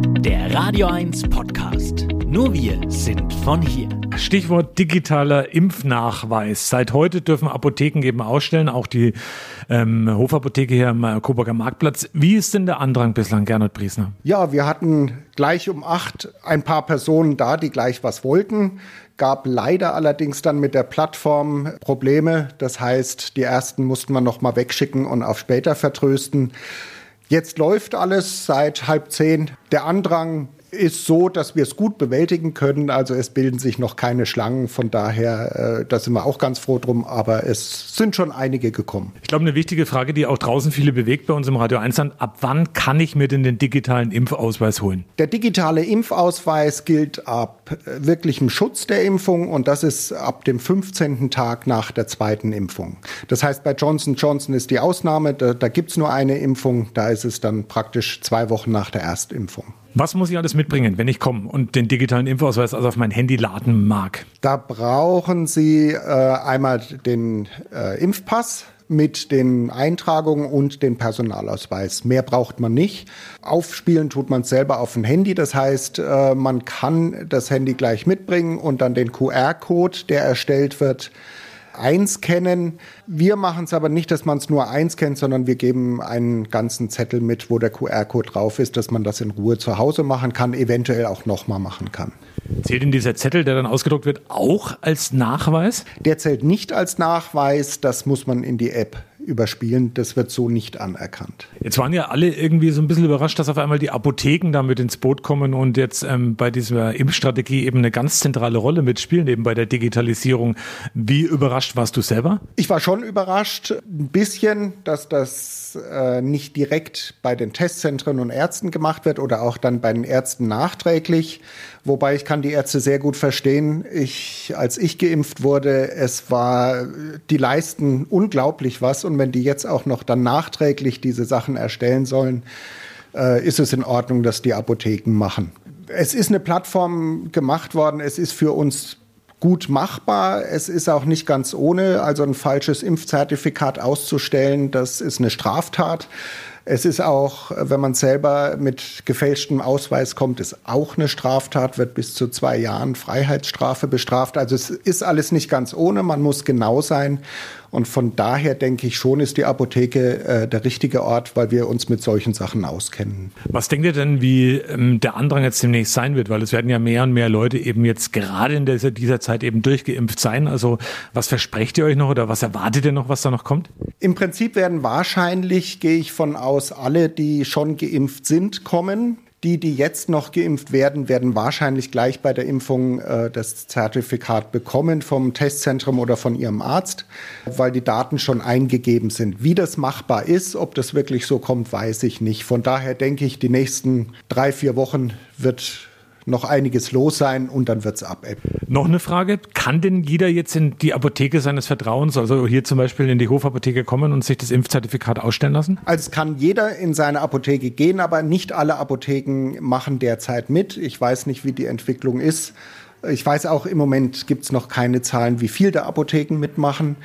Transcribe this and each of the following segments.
Der Radio 1 Podcast. Nur wir sind von hier. Stichwort digitaler Impfnachweis. Seit heute dürfen Apotheken eben ausstellen, auch die ähm, Hofapotheke hier am Coburger Marktplatz. Wie ist denn der Andrang bislang, Gernot Briesner? Ja, wir hatten gleich um acht ein paar Personen da, die gleich was wollten. Gab leider allerdings dann mit der Plattform Probleme. Das heißt, die ersten mussten wir noch mal wegschicken und auf später vertrösten. Jetzt läuft alles seit halb zehn. Der Andrang ist so, dass wir es gut bewältigen können. Also es bilden sich noch keine Schlangen. Von daher, äh, da sind wir auch ganz froh drum. Aber es sind schon einige gekommen. Ich glaube, eine wichtige Frage, die auch draußen viele bewegt bei uns im Radio 1 sind, ab wann kann ich mir denn den digitalen Impfausweis holen? Der digitale Impfausweis gilt ab äh, wirklichem Schutz der Impfung und das ist ab dem 15. Tag nach der zweiten Impfung. Das heißt, bei Johnson Johnson ist die Ausnahme, da, da gibt es nur eine Impfung, da ist es dann praktisch zwei Wochen nach der Erstimpfung. Was muss ich alles mitbringen, wenn ich komme und den digitalen Impfausweis also auf mein Handy laden mag? Da brauchen Sie äh, einmal den äh, Impfpass mit den Eintragungen und den Personalausweis. Mehr braucht man nicht. Aufspielen tut man selber auf dem Handy. Das heißt, äh, man kann das Handy gleich mitbringen und dann den QR-Code, der erstellt wird, einscannen. Wir machen es aber nicht, dass man es nur einscannt, sondern wir geben einen ganzen Zettel mit, wo der QR-Code drauf ist, dass man das in Ruhe zu Hause machen kann, eventuell auch nochmal machen kann. Zählt denn dieser Zettel, der dann ausgedruckt wird, auch als Nachweis? Der zählt nicht als Nachweis, das muss man in die App überspielen. Das wird so nicht anerkannt. Jetzt waren ja alle irgendwie so ein bisschen überrascht, dass auf einmal die Apotheken damit ins Boot kommen und jetzt ähm, bei dieser Impfstrategie eben eine ganz zentrale Rolle mitspielen, eben bei der Digitalisierung. Wie überrascht warst du selber? Ich war schon überrascht, ein bisschen, dass das äh, nicht direkt bei den Testzentren und Ärzten gemacht wird oder auch dann bei den Ärzten nachträglich. Wobei ich kann die Ärzte sehr gut verstehen. Ich, als ich geimpft wurde, es war, die leisten unglaublich was. Und wenn die jetzt auch noch dann nachträglich diese Sachen erstellen sollen, äh, ist es in Ordnung, dass die Apotheken machen. Es ist eine Plattform gemacht worden. Es ist für uns gut machbar. Es ist auch nicht ganz ohne. Also ein falsches Impfzertifikat auszustellen, das ist eine Straftat. Es ist auch, wenn man selber mit gefälschtem Ausweis kommt, ist auch eine Straftat, wird bis zu zwei Jahren Freiheitsstrafe bestraft. Also es ist alles nicht ganz ohne, man muss genau sein. Und von daher denke ich schon, ist die Apotheke äh, der richtige Ort, weil wir uns mit solchen Sachen auskennen. Was denkt ihr denn, wie ähm, der Andrang jetzt demnächst sein wird? Weil es werden ja mehr und mehr Leute eben jetzt gerade in dieser, dieser Zeit eben durchgeimpft sein. Also was versprecht ihr euch noch oder was erwartet ihr noch, was da noch kommt? Im Prinzip werden wahrscheinlich, gehe ich von aus, alle, die schon geimpft sind, kommen. Die, die jetzt noch geimpft werden, werden wahrscheinlich gleich bei der Impfung äh, das Zertifikat bekommen vom Testzentrum oder von ihrem Arzt, weil die Daten schon eingegeben sind. Wie das machbar ist, ob das wirklich so kommt, weiß ich nicht. Von daher denke ich, die nächsten drei, vier Wochen wird noch einiges los sein und dann wird es abebben. Noch eine Frage, kann denn jeder jetzt in die Apotheke seines Vertrauens, also hier zum Beispiel in die Hofapotheke kommen und sich das Impfzertifikat ausstellen lassen? Also es kann jeder in seine Apotheke gehen, aber nicht alle Apotheken machen derzeit mit. Ich weiß nicht, wie die Entwicklung ist. Ich weiß auch, im Moment gibt es noch keine Zahlen, wie viel der Apotheken mitmachen.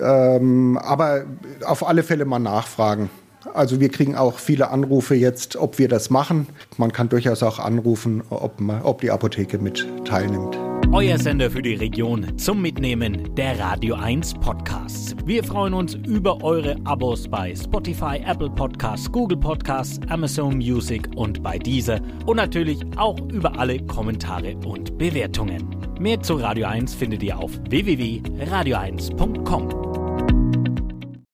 Ähm, aber auf alle Fälle mal nachfragen. Also wir kriegen auch viele Anrufe jetzt, ob wir das machen. Man kann durchaus auch anrufen, ob, ob die Apotheke mit teilnimmt. Euer Sender für die Region zum Mitnehmen der Radio 1 Podcasts. Wir freuen uns über eure Abos bei Spotify, Apple Podcasts, Google Podcasts, Amazon Music und bei dieser und natürlich auch über alle Kommentare und Bewertungen. Mehr zu Radio 1 findet ihr auf www.radio1.com.